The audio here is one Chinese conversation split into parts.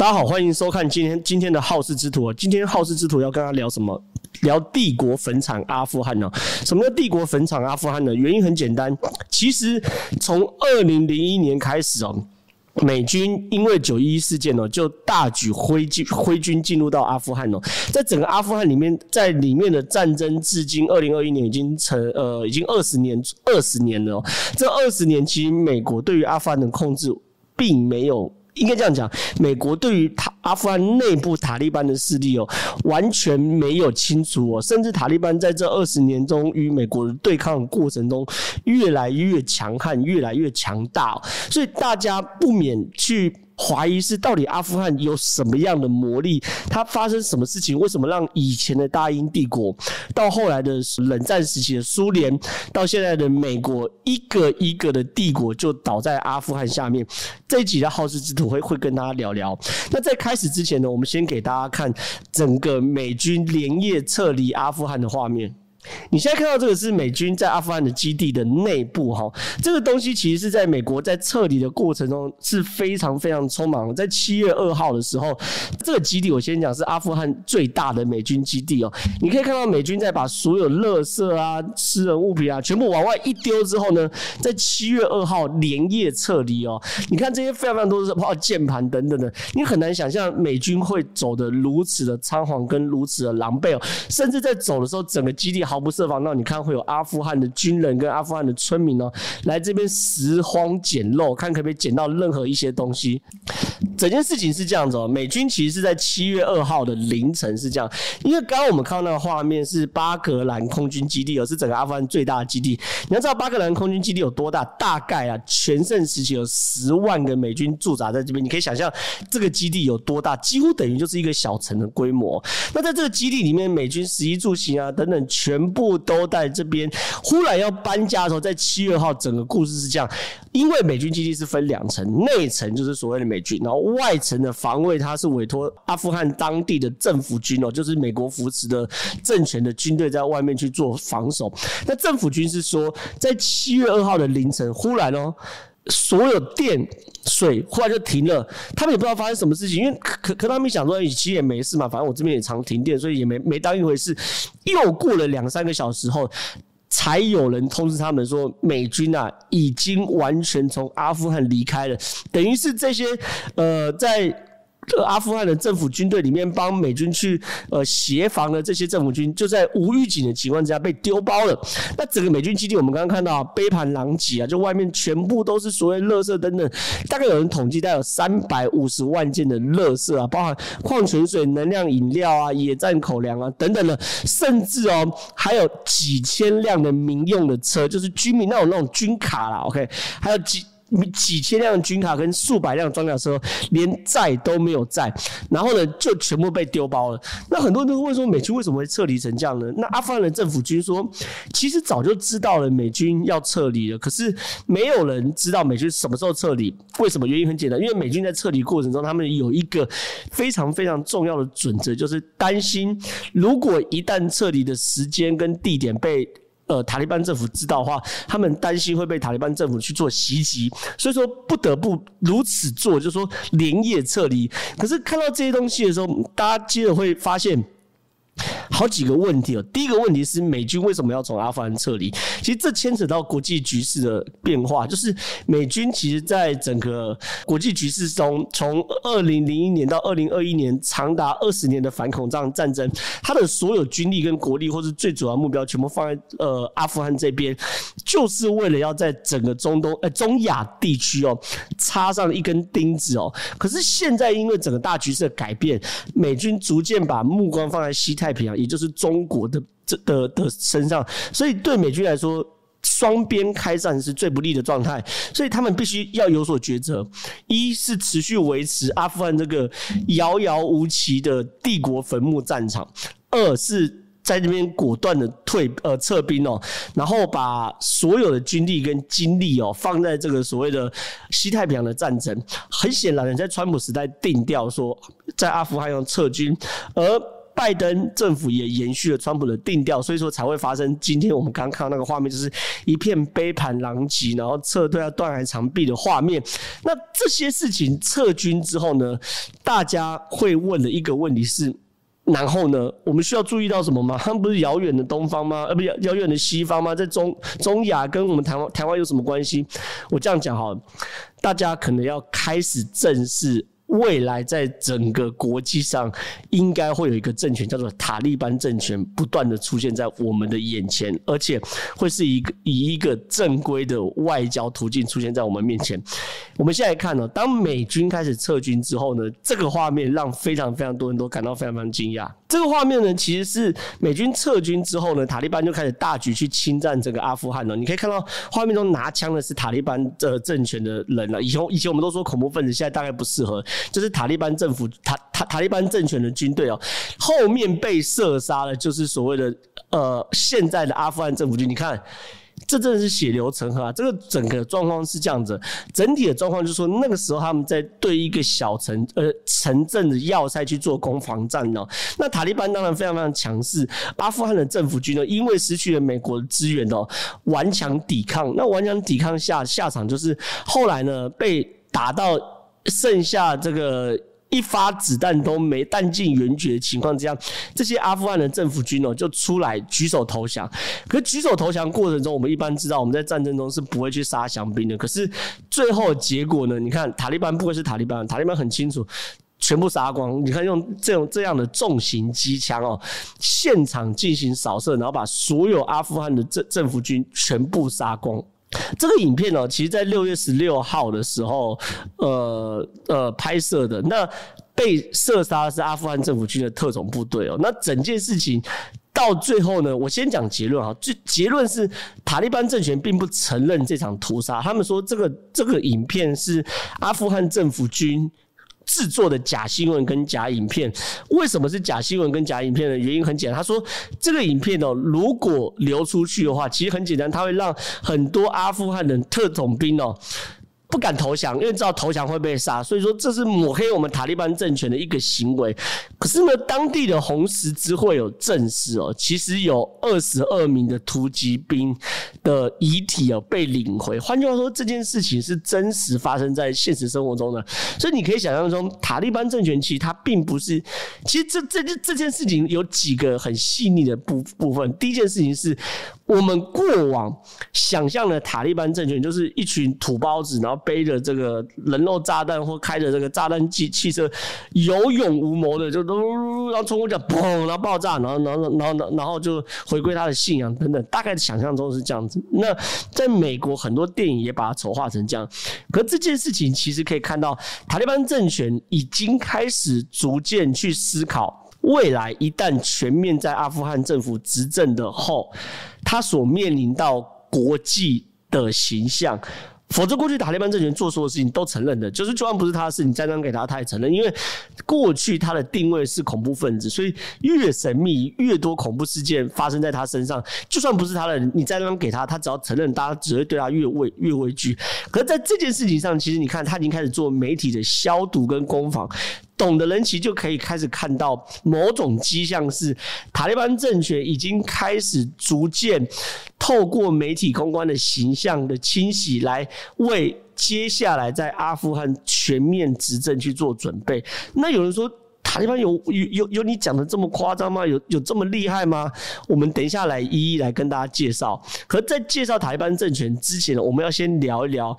大家好，欢迎收看今天今天的好事之徒。今天好事之徒要跟他聊什么？聊帝国坟场阿富汗呢？什么叫帝国坟场阿富汗呢？原因很简单，其实从二零零一年开始哦，美军因为九一一事件哦，就大举挥军挥军进入到阿富汗哦，在整个阿富汗里面，在里面的战争至今二零二一年已经成呃已经二十年二十年了。这二十年其实美国对于阿富汗的控制并没有。应该这样讲，美国对于塔阿富汗内部塔利班的势力哦，完全没有清除哦，甚至塔利班在这二十年中与美国的对抗的过程中，越来越强悍，越来越强大，所以大家不免去。怀疑是到底阿富汗有什么样的魔力？它发生什么事情？为什么让以前的大英帝国，到后来的冷战时期的苏联，到现在的美国，一个一个的帝国就倒在阿富汗下面？这一集的好事之徒会会跟大家聊聊。那在开始之前呢，我们先给大家看整个美军连夜撤离阿富汗的画面。你现在看到这个是美军在阿富汗的基地的内部哈，这个东西其实是在美国在撤离的过程中是非常非常匆忙。在七月二号的时候，这个基地我先讲是阿富汗最大的美军基地哦。你可以看到美军在把所有垃圾啊、私人物品啊全部往外一丢之后呢，在七月二号连夜撤离哦。你看这些非常非常多的包括键盘等等的，你很难想象美军会走得如此的仓皇跟如此的狼狈哦，甚至在走的时候，整个基地。毫不设防，那你看会有阿富汗的军人跟阿富汗的村民哦，来这边拾荒捡漏，看可不可以捡到任何一些东西。整件事情是这样子哦，美军其实是在七月二号的凌晨是这样，因为刚刚我们看到那个画面是巴格兰空军基地哦，是整个阿富汗最大的基地。你要知道巴格兰空军基地有多大？大概啊，全盛时期有十万个美军驻扎在这边，你可以想象这个基地有多大，几乎等于就是一个小城的规模。那在这个基地里面，美军十一住行啊等等全。全部都在这边。忽然要搬家的时候，在七月号，整个故事是这样：因为美军基地是分两层，内层就是所谓的美军，然后外层的防卫，它是委托阿富汗当地的政府军哦，就是美国扶持的政权的军队在外面去做防守。那政府军是说，在七月二号的凌晨，忽然哦。所有电水忽然就停了，他们也不知道发生什么事情，因为可可他们想说，其实也没事嘛，反正我这边也常停电，所以也没没当一回事。又过了两三个小时后，才有人通知他们说，美军啊已经完全从阿富汗离开了，等于是这些呃在。阿富汗的政府军队里面帮美军去呃协防的这些政府军，就在无预警的情况之下被丢包了。那整个美军基地，我们刚刚看到啊杯盘狼藉啊，就外面全部都是所谓垃圾等等，大概有人统计，大概有三百五十万件的垃圾啊，包含矿泉水、能量饮料啊、野战口粮啊等等的，甚至哦还有几千辆的民用的车，就是军民那种那种军卡啦，OK，还有几。几千辆军卡跟数百辆装甲车，连载都没有载，然后呢，就全部被丢包了。那很多人都问说，美军为什么会撤离成这样呢？那阿富汗的政府军说，其实早就知道了美军要撤离了，可是没有人知道美军什么时候撤离。为什么？原因很简单，因为美军在撤离过程中，他们有一个非常非常重要的准则，就是担心如果一旦撤离的时间跟地点被呃，塔利班政府知道的话，他们担心会被塔利班政府去做袭击，所以说不得不如此做，就是说连夜撤离。可是看到这些东西的时候，大家接着会发现。好几个问题哦。第一个问题是美军为什么要从阿富汗撤离？其实这牵扯到国际局势的变化。就是美军其实在整个国际局势中，从二零零一年到二零二一年，长达二十年的反恐战战争，它的所有军力跟国力，或是最主要目标，全部放在呃阿富汗这边，就是为了要在整个中东呃中亚地区哦插上一根钉子哦。可是现在因为整个大局势的改变，美军逐渐把目光放在西太平洋。也就是中国的这的的身上，所以对美军来说，双边开战是最不利的状态，所以他们必须要有所抉择：一是持续维持阿富汗这个遥遥无期的帝国坟墓战场；二是在这边果断的退呃撤兵哦，然后把所有的军力跟精力哦放在这个所谓的西太平洋的战争。很显然，在川普时代定调说在阿富汗要撤军，而拜登政府也延续了川普的定调，所以说才会发生今天我们刚看到那个画面，就是一片杯盘狼藉，然后撤退要断崖长壁的画面。那这些事情撤军之后呢，大家会问的一个问题是：然后呢，我们需要注意到什么吗？他们不是遥远的东方吗？呃，不，遥遥远的西方吗？在中中亚跟我们台湾台湾有什么关系？我这样讲好了，大家可能要开始正视。未来在整个国际上，应该会有一个政权叫做塔利班政权，不断的出现在我们的眼前，而且会是一个以一个正规的外交途径出现在我们面前。我们现在看呢，当美军开始撤军之后呢，这个画面让非常非常多人都感到非常非常惊讶。这个画面呢，其实是美军撤军之后呢，塔利班就开始大举去侵占这个阿富汗了。你可以看到画面中拿枪的是塔利班的政权的人了。以前以前我们都说恐怖分子，现在大概不适合。就是塔利班政府，塔塔塔利班政权的军队哦，后面被射杀了，就是所谓的呃现在的阿富汗政府军。你看，这真的是血流成河啊！这个整个状况是这样子，整体的状况就是说，那个时候他们在对一个小城呃城镇的要塞去做攻防战哦。那塔利班当然非常非常强势，阿富汗的政府军呢，因为失去了美国的支援哦，顽强抵抗。那顽强抵抗下下场就是后来呢被打到。剩下这个一发子弹都没，弹尽援绝的情况之下，这些阿富汗的政府军哦就出来举手投降。可举手投降过程中，我们一般知道我们在战争中是不会去杀降兵的。可是最后结果呢？你看塔利班不会是塔利班，塔利班很清楚，全部杀光。你看用这种这样的重型机枪哦，现场进行扫射，然后把所有阿富汗的政政府军全部杀光。这个影片呢，其实在六月十六号的时候，呃呃拍摄的。那被射杀是阿富汗政府军的特种部队哦。那整件事情到最后呢，我先讲结论哈。最结论是，塔利班政权并不承认这场屠杀，他们说这个这个影片是阿富汗政府军。制作的假新闻跟假影片，为什么是假新闻跟假影片呢？原因很简单，他说这个影片哦，如果流出去的话，其实很简单，他会让很多阿富汗的特种兵哦。不敢投降，因为知道投降会被杀，所以说这是抹黑我们塔利班政权的一个行为。可是呢，当地的红十字会有证实哦，其实有二十二名的突击兵的遗体哦被领回。换句话说，这件事情是真实发生在现实生活中的。所以你可以想象中，塔利班政权其实它并不是，其实这这这这件事情有几个很细腻的部部分。第一件事情是。我们过往想象的塔利班政权就是一群土包子，然后背着这个人肉炸弹或开着这个炸弹机汽车，有勇无谋的就嘟，然后冲过去砰，然后爆炸，然后然后然后然后就回归他的信仰等等，大概想象中是这样子。那在美国很多电影也把它丑化成这样，可这件事情其实可以看到，塔利班政权已经开始逐渐去思考。未来一旦全面在阿富汗政府执政的后，他所面临到国际的形象。否则，过去塔利班政权做所有事情都承认的，就是就算不是他的事，你栽赃给他，他也承认。因为过去他的定位是恐怖分子，所以越神秘、越多恐怖事件发生在他身上，就算不是他的，你栽赃给他，他只要承认，大家只会对他越畏越畏惧。可是在这件事情上，其实你看，他已经开始做媒体的消毒跟攻防。懂的人其实就可以开始看到某种迹象，是塔利班政权已经开始逐渐透过媒体公关的形象的清洗，来为接下来在阿富汗全面执政去做准备。那有人说塔利班有有有有你讲的这么夸张吗？有有这么厉害吗？我们等一下来一一来跟大家介绍。可在介绍塔利班政权之前呢，我们要先聊一聊。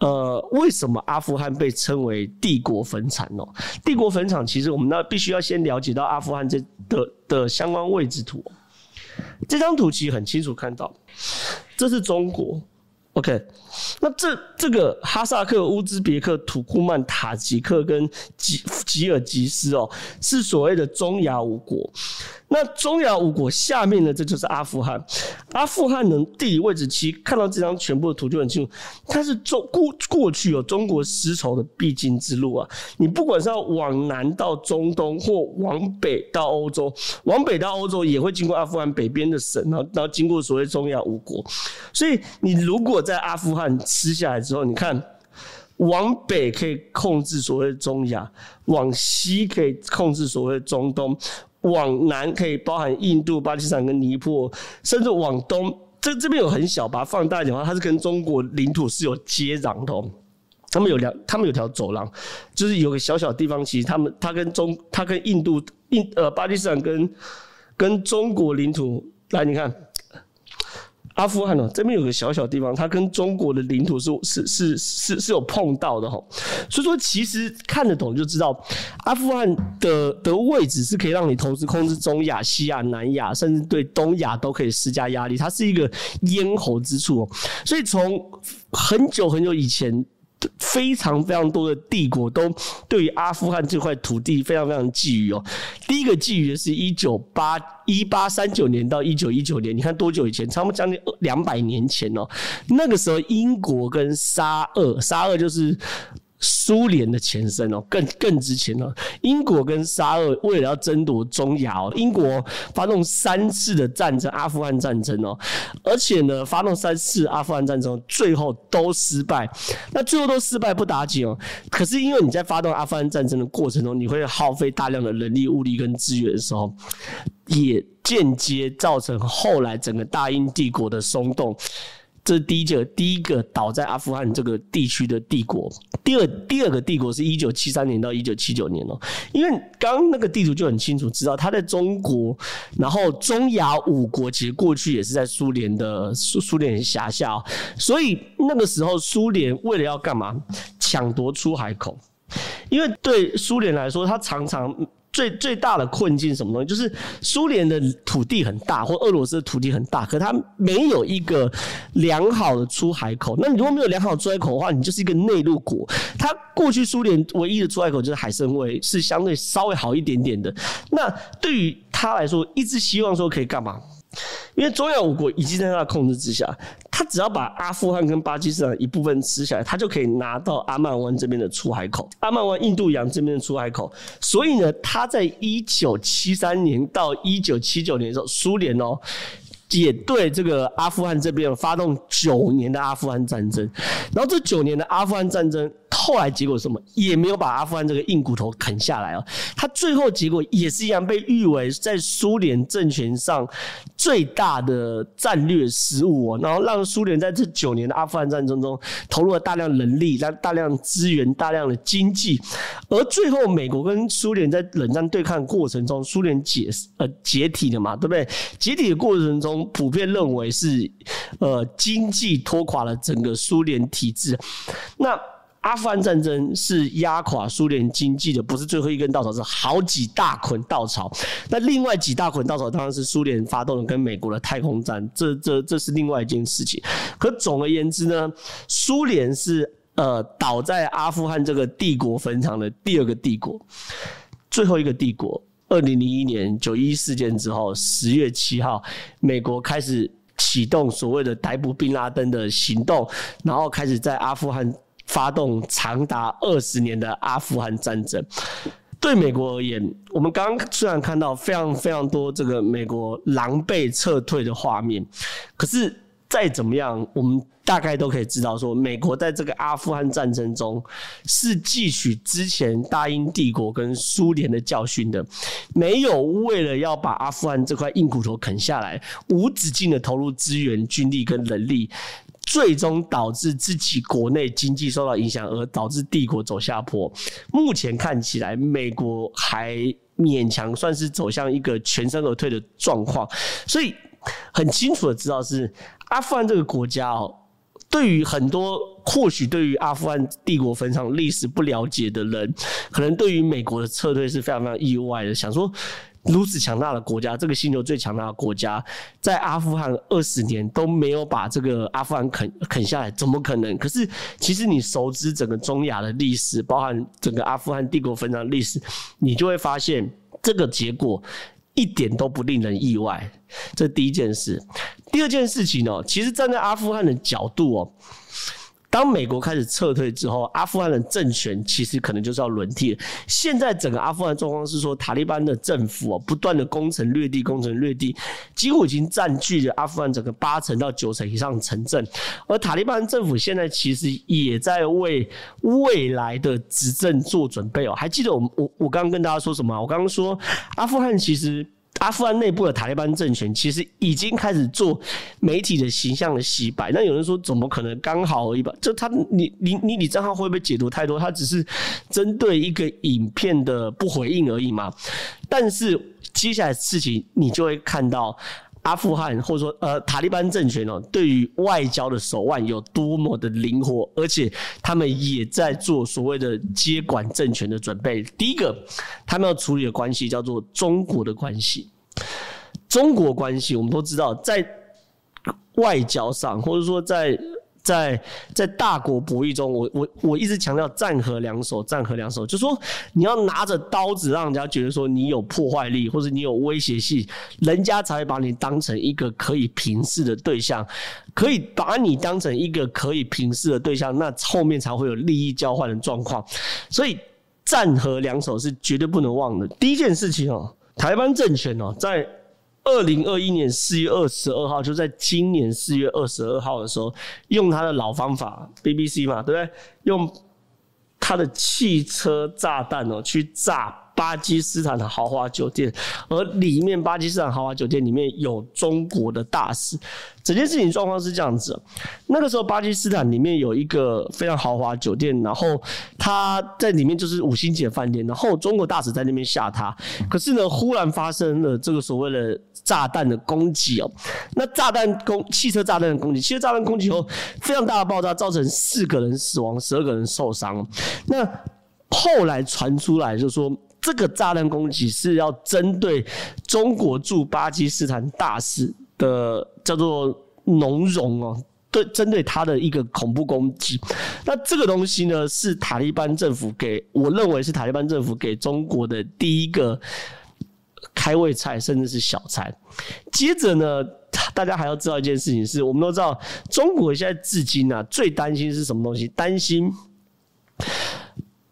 呃，为什么阿富汗被称为帝国坟场呢？帝国坟场其实我们那必须要先了解到阿富汗这的的相关位置图。这张图其实很清楚看到，这是中国。OK，那这这个哈萨克、乌兹别克、土库曼、塔吉克跟吉吉尔吉斯哦，是所谓的中亚五国。那中亚五国下面呢，这就是阿富汗。阿富汗的地理位置，其实看到这张全部的图就很清楚，它是中过过去有中国丝绸的必经之路啊。你不管是要往南到中东，或往北到欧洲，往北到欧洲也会经过阿富汗北边的省，然后然后经过所谓中亚五国。所以你如果在阿富汗吃下来之后，你看。往北可以控制所谓中亚，往西可以控制所谓中东，往南可以包含印度、巴基斯坦跟尼泊尔，甚至往东，这这边有很小，把它放大一点的话，它是跟中国领土是有接壤的哦。他们有两，他们有条走廊，就是有个小小地方，其实他们他跟中，他跟印度、印呃巴基斯坦跟跟中国领土，来你看。阿富汗哦，这边有个小小地方，它跟中国的领土是是是是是有碰到的哈，所以说其实看得懂就知道，阿富汗的的位置是可以让你投资控制中亚、西亚、南亚，甚至对东亚都可以施加压力，它是一个咽喉之处哦，所以从很久很久以前。非常非常多的帝国都对于阿富汗这块土地非常非常觊觎哦。第一个觊觎的是一九八一八三九年到一九一九年，你看多久以前？差不多将近两百年前哦。那个时候，英国跟沙俄，沙俄就是。苏联的前身哦，更更之前哦，英国跟沙俄为了要争夺中亚哦，英国发动三次的战争，阿富汗战争哦，而且呢，发动三次阿富汗战争，最后都失败。那最后都失败不打紧哦，可是因为你在发动阿富汗战争的过程中，你会耗费大量的人力、物力跟资源的时候，也间接造成后来整个大英帝国的松动。这是第一个，第一个倒在阿富汗这个地区的帝国。第二，第二个帝国是一九七三年到一九七九年哦。因为刚那个地图就很清楚知道，它在中国，然后中亚五国其实过去也是在苏联的苏苏联辖下，所以那个时候苏联为了要干嘛？抢夺出海口，因为对苏联来说，它常常。最最大的困境什么东西？就是苏联的土地很大，或俄罗斯的土地很大，可它没有一个良好的出海口。那你如果没有良好的出海口的话，你就是一个内陆国。它过去苏联唯一的出海口就是海参崴，是相对稍微好一点点的。那对于他来说，一直希望说可以干嘛？因为中亚五国已经在他的控制之下，只要把阿富汗跟巴基斯坦一部分吃下来，他就可以拿到阿曼湾这边的出海口，阿曼湾、印度洋这边的出海口。所以呢，他在一九七三年到一九七九年的时候，苏联哦。也对这个阿富汗这边发动九年的阿富汗战争，然后这九年的阿富汗战争后来结果什么？也没有把阿富汗这个硬骨头啃下来哦。他最后结果也是一样，被誉为在苏联政权上最大的战略失误哦。然后让苏联在这九年的阿富汗战争中投入了大量人力、大大量资源、大量的经济，而最后美国跟苏联在冷战对抗过程中，苏联解呃解体了嘛，对不对？解体的过程中。普遍认为是，呃，经济拖垮了整个苏联体制。那阿富汗战争是压垮苏联经济的，不是最后一根稻草，是好几大捆稻草。那另外几大捆稻草当然是苏联发动的跟美国的太空战，这这这是另外一件事情。可总而言之呢，苏联是呃倒在阿富汗这个帝国坟场的第二个帝国，最后一个帝国。二零零一年九一事件之后，十月七号，美国开始启动所谓的逮捕宾拉登的行动，然后开始在阿富汗发动长达二十年的阿富汗战争。对美国而言，我们刚刚虽然看到非常非常多这个美国狼狈撤退的画面，可是。再怎么样，我们大概都可以知道，说美国在这个阿富汗战争中是汲取之前大英帝国跟苏联的教训的，没有为了要把阿富汗这块硬骨头啃下来，无止境的投入资源、军力跟人力，最终导致自己国内经济受到影响，而导致帝国走下坡。目前看起来，美国还勉强算是走向一个全身而退的状况，所以很清楚的知道是。阿富汗这个国家哦，对于很多或许对于阿富汗帝国坟场历史不了解的人，可能对于美国的撤退是非常非常意外的。想说如此强大的国家，这个星球最强大的国家，在阿富汗二十年都没有把这个阿富汗啃啃下来，怎么可能？可是其实你熟知整个中亚的历史，包含整个阿富汗帝国坟场历史，你就会发现这个结果。一点都不令人意外，这第一件事。第二件事情呢，其实站在阿富汗的角度哦，当美国开始撤退之后，阿富汗的政权其实可能就是要轮替了。现在整个阿富汗状况是说，塔利班的政府哦，不断的攻城略地，攻城略地，几乎已经占据了阿富汗整个八成到九成以上的城镇。而塔利班政府现在其实也在为未来的执政做准备哦。还记得我我我刚刚跟大家说什么？我刚刚说阿富汗其实。阿富汗内部的塔利班政权其实已经开始做媒体的形象的洗白。那有人说，怎么可能刚好而已吧？就他，你你你你账号会不会解读太多？他只是针对一个影片的不回应而已嘛。但是接下来事情，你就会看到阿富汗或者说呃塔利班政权哦，对于外交的手腕有多么的灵活，而且他们也在做所谓的接管政权的准备。第一个，他们要处理的关系叫做中国的关系。中国关系，我们都知道，在外交上，或者说在在在大国博弈中，我我我一直强调战和两手，战和两手，就说你要拿着刀子，让人家觉得说你有破坏力，或者你有威胁性，人家才会把你当成一个可以平视的对象，可以把你当成一个可以平视的对象，那后面才会有利益交换的状况。所以战和两手是绝对不能忘的。第一件事情哦，台湾政权哦，在二零二一年四月二十二号，就在今年四月二十二号的时候，用他的老方法，BBC 嘛，对不对？用他的汽车炸弹哦，去炸巴基斯坦的豪华酒店，而里面巴基斯坦豪华酒店里面有中国的大使。整件事情状况是这样子，那个时候巴基斯坦里面有一个非常豪华酒店，然后他在里面就是五星级的饭店，然后中国大使在那边吓他，可是呢，忽然发生了这个所谓的炸弹的攻击哦，那炸弹攻汽车炸弹的攻击，汽车炸弹攻击后非常大的爆炸，造成四个人死亡，十二个人受伤。那后来传出来就是说，这个炸弹攻击是要针对中国驻巴基斯坦大使的叫做农融哦，对，针对他的一个恐怖攻击。那这个东西呢，是塔利班政府给我认为是塔利班政府给中国的第一个开胃菜，甚至是小菜。接着呢，大家还要知道一件事情是，我们都知道中国现在至今啊，最担心是什么东西？担心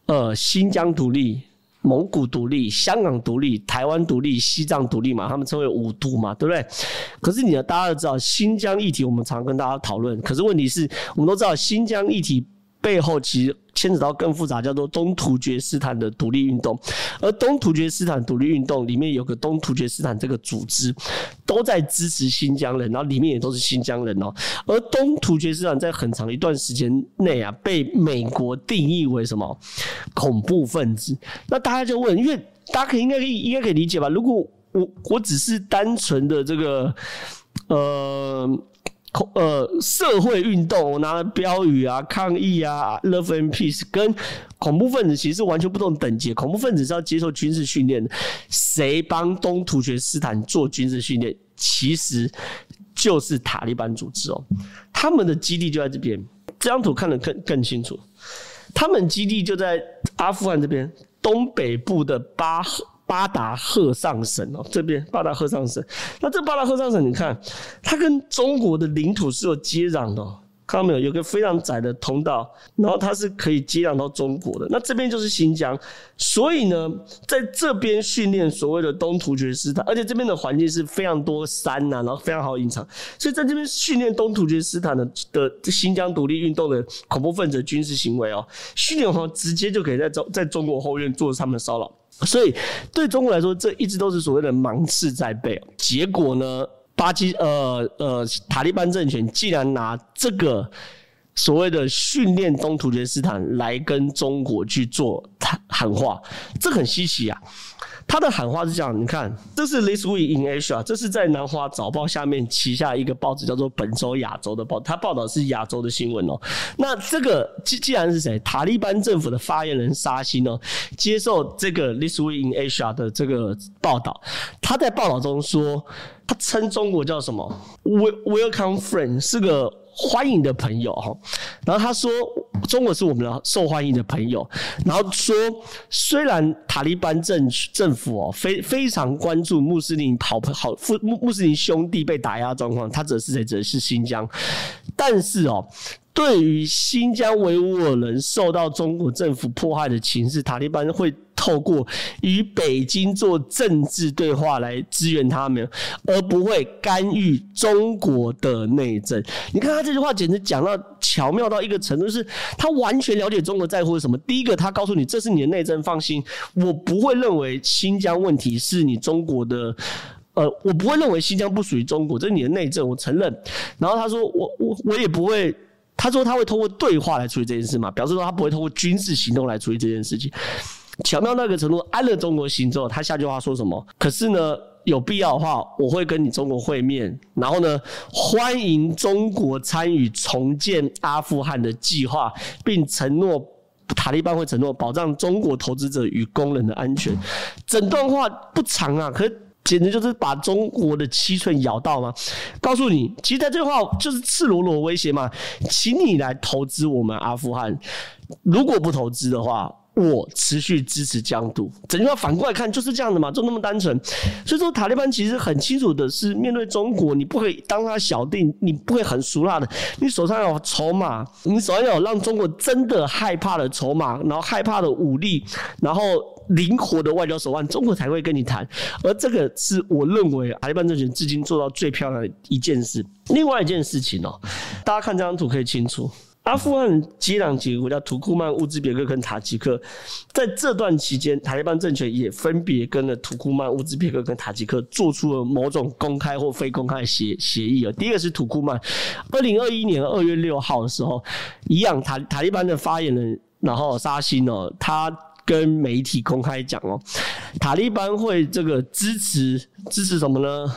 呃新疆独立。蒙古独立、香港独立、台湾独立、西藏独立嘛，他们称为五独嘛，对不对？可是你呢，大家都知道新疆议题，我们常跟大家讨论。可是问题是我们都知道新疆议题。背后其实牵扯到更复杂，叫做东突厥斯坦的独立运动。而东突厥斯坦独立运动里面有个东突厥斯坦这个组织，都在支持新疆人，然后里面也都是新疆人哦。而东突厥斯坦在很长一段时间内啊，被美国定义为什么恐怖分子？那大家就问，因为大家可以应该可以应该可以理解吧？如果我我只是单纯的这个呃。呃，社会运动，拿了标语啊，抗议啊，Love and Peace，跟恐怖分子其实是完全不同等级。恐怖分子是要接受军事训练，谁帮东突厥斯坦做军事训练？其实就是塔利班组织哦，他们的基地就在这边。这张图看得更更清楚，他们基地就在阿富汗这边东北部的巴赫。巴达赫尚省哦，这边巴达赫尚省，那这巴达赫尚省，你看它跟中国的领土是有接壤的，看到没有？有个非常窄的通道，然后它是可以接壤到中国的。那这边就是新疆，所以呢，在这边训练所谓的东突厥斯坦，而且这边的环境是非常多山呐，然后非常好隐藏，所以在这边训练东突厥斯坦的的新疆独立运动的恐怖分子军事行为哦，训练完直接就可以在中在中国后院做他们的骚扰。所以对中国来说，这一直都是所谓的芒刺在背。结果呢，巴基呃呃塔利班政权竟然拿这个所谓的训练东突厥斯坦来跟中国去做谈喊话，这很稀奇啊。他的喊话是这样，你看，这是 This Week in Asia，这是在南华早报下面旗下一个报纸叫做本周亚洲的报，他报道是亚洲的新闻哦。那这个既既然是谁？塔利班政府的发言人沙欣哦，接受这个 This Week in Asia 的这个报道，他在报道中说，他称中国叫什么？Welcome friend，是个。欢迎的朋友哈，然后他说中国是我们的受欢迎的朋友，然后说虽然塔利班政政府哦非非常关注穆斯林好好穆穆斯林兄弟被打压状况，他指的是谁？指的是新疆，但是哦。对于新疆维吾尔人受到中国政府迫害的情势，塔利班会透过与北京做政治对话来支援他们，而不会干预中国的内政。你看他这句话简直讲到巧妙到一个程度，就是他完全了解中国在乎什么。第一个，他告诉你这是你的内政，放心，我不会认为新疆问题是你中国的。呃，我不会认为新疆不属于中国，这是你的内政，我承认。然后他说，我我我也不会，他说他会通过对话来处理这件事嘛，表示说他不会通过军事行动来处理这件事情。巧妙那个程度，安了中国心之后，他下句话说什么？可是呢，有必要的话，我会跟你中国会面，然后呢，欢迎中国参与重建阿富汗的计划，并承诺塔利班会承诺保障中国投资者与工人的安全。整段话不长啊，可是。简直就是把中国的七寸咬到吗？告诉你，其实这句话就是赤裸裸威胁嘛，请你来投资我们阿富汗，如果不投资的话。我持续支持疆独，整句话反过来看就是这样的嘛，就那么单纯。所以说，塔利班其实很清楚的是，面对中国，你不可以当他小弟，你不会很俗辣的，你手上有筹码，你手上有让中国真的害怕的筹码，然后害怕的武力，然后灵活的外交手腕，中国才会跟你谈。而这个是我认为塔利班政权至今做到最漂亮的一件事。另外一件事情哦，大家看这张图可以清楚。阿富汗接壤几个国家，土库曼、乌兹别克跟塔吉克，在这段期间，塔利班政权也分别跟了土库曼、乌兹别克跟塔吉克做出了某种公开或非公开的协协议啊。第一个是土库曼，二零二一年二月六号的时候，一样塔塔利班的发言人，然后沙欣哦，他跟媒体公开讲哦，塔利班会这个支持支持什么呢？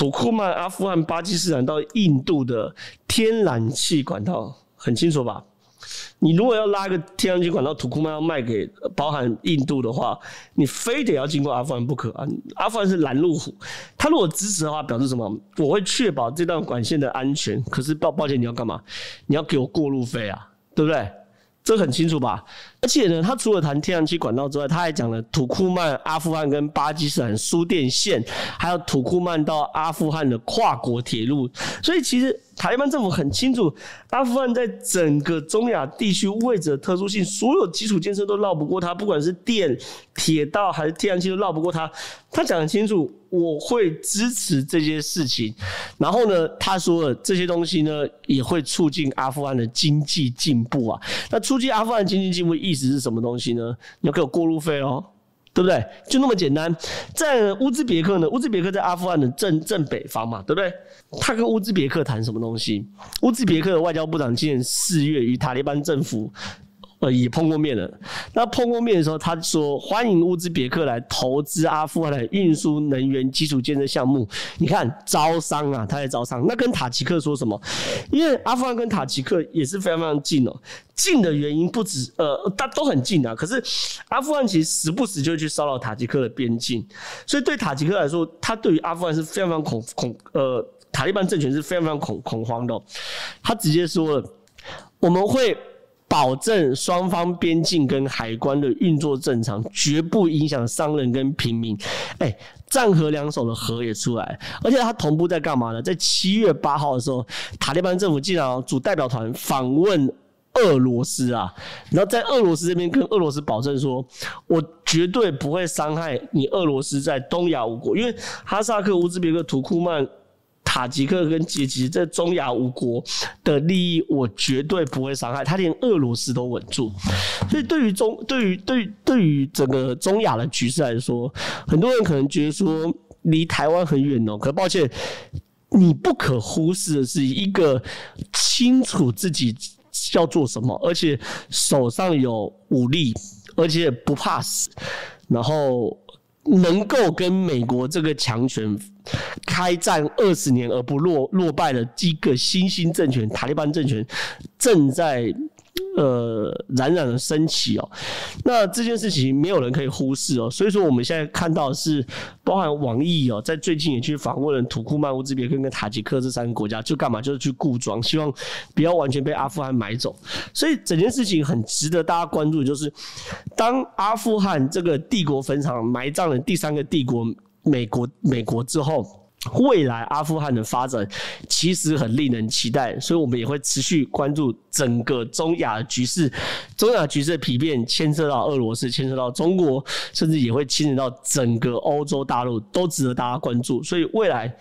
土库曼、阿富汗、巴基斯坦到印度的天然气管道很清楚吧？你如果要拉一个天然气管道，土库曼要卖给包含印度的话，你非得要经过阿富汗不可啊！阿富汗是拦路虎，他如果支持的话，表示什么？我会确保这段管线的安全。可是抱抱歉，你要干嘛？你要给我过路费啊，对不对？这很清楚吧？而且呢，他除了谈天然气管道之外，他还讲了土库曼、阿富汗跟巴基斯坦输电线，还有土库曼到阿富汗的跨国铁路。所以其实。塔利班政府很清楚，阿富汗在整个中亚地区位置的特殊性，所有基础建设都绕不过它，不管是电、铁道还是天然气都绕不过它。他讲得清楚，我会支持这些事情。然后呢，他说了这些东西呢，也会促进阿富汗的经济进步啊。那促进阿富汗经济进步意思是什么东西呢？你要给我过路费哦。对不对？就那么简单。在乌兹别克呢？乌兹别克在阿富汗的正正北方嘛，对不对？他跟乌兹别克谈什么东西？乌兹别克的外交部长今年四月与塔利班政府。呃，也碰过面了。那碰过面的时候，他说欢迎乌兹别克来投资阿富汗的运输能源基础建设项目。你看招商啊，他在招商。那跟塔吉克说什么？因为阿富汗跟塔吉克也是非常非常近哦。近的原因不止呃，大都很近啊。可是阿富汗其实时不时就去骚扰塔吉克的边境，所以对塔吉克来说，他对于阿富汗是非常非常恐恐呃，塔利班政权是非常非常恐恐慌的。他直接说了，我们会。保证双方边境跟海关的运作正常，绝不影响商人跟平民。哎，战和两手的和也出来，而且他同步在干嘛呢？在七月八号的时候，塔利班政府竟然组代表团访问俄罗斯啊，然后在俄罗斯这边跟俄罗斯保证说，我绝对不会伤害你俄罗斯在东亚五国，因为哈萨克、乌兹别克、土库曼。塔吉克跟吉吉在中亚五国的利益，我绝对不会伤害。他连俄罗斯都稳住，所以对于中，对于对对于整个中亚的局势来说，很多人可能觉得说离台湾很远哦。可抱歉，你不可忽视的是一个清楚自己要做什么，而且手上有武力，而且不怕死，然后。能够跟美国这个强权开战二十年而不落落败的一个新兴政权——塔利班政权，正在呃冉冉升起哦。那这件事情没有人可以忽视哦。所以说，我们现在看到是，包含网易哦，在最近也去访问了土库曼、乌兹别克跟塔吉克这三个国家，就干嘛？就是去固装，希望不要完全被阿富汗买走。所以整件事情很值得大家关注，就是当阿富汗这个帝国坟场埋葬了第三个帝国——美国，美国之后，未来阿富汗的发展其实很令人期待，所以我们也会持续关注整个中亚局势。中亚局势的疲变牵涉到俄罗斯，牵涉到中国，甚至也会牵扯到整个欧洲大陆，都值得大家关注。所以未来，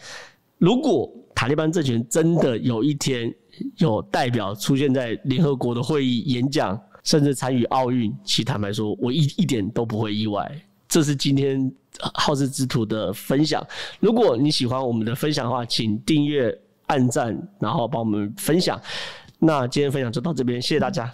如果塔利班政权真的有一天有代表出现在联合国的会议演讲，甚至参与奥运，其实坦白说，我一一点都不会意外。这是今天好事之徒的分享。如果你喜欢我们的分享的话，请订阅、按赞，然后帮我们分享。那今天分享就到这边，谢谢大家。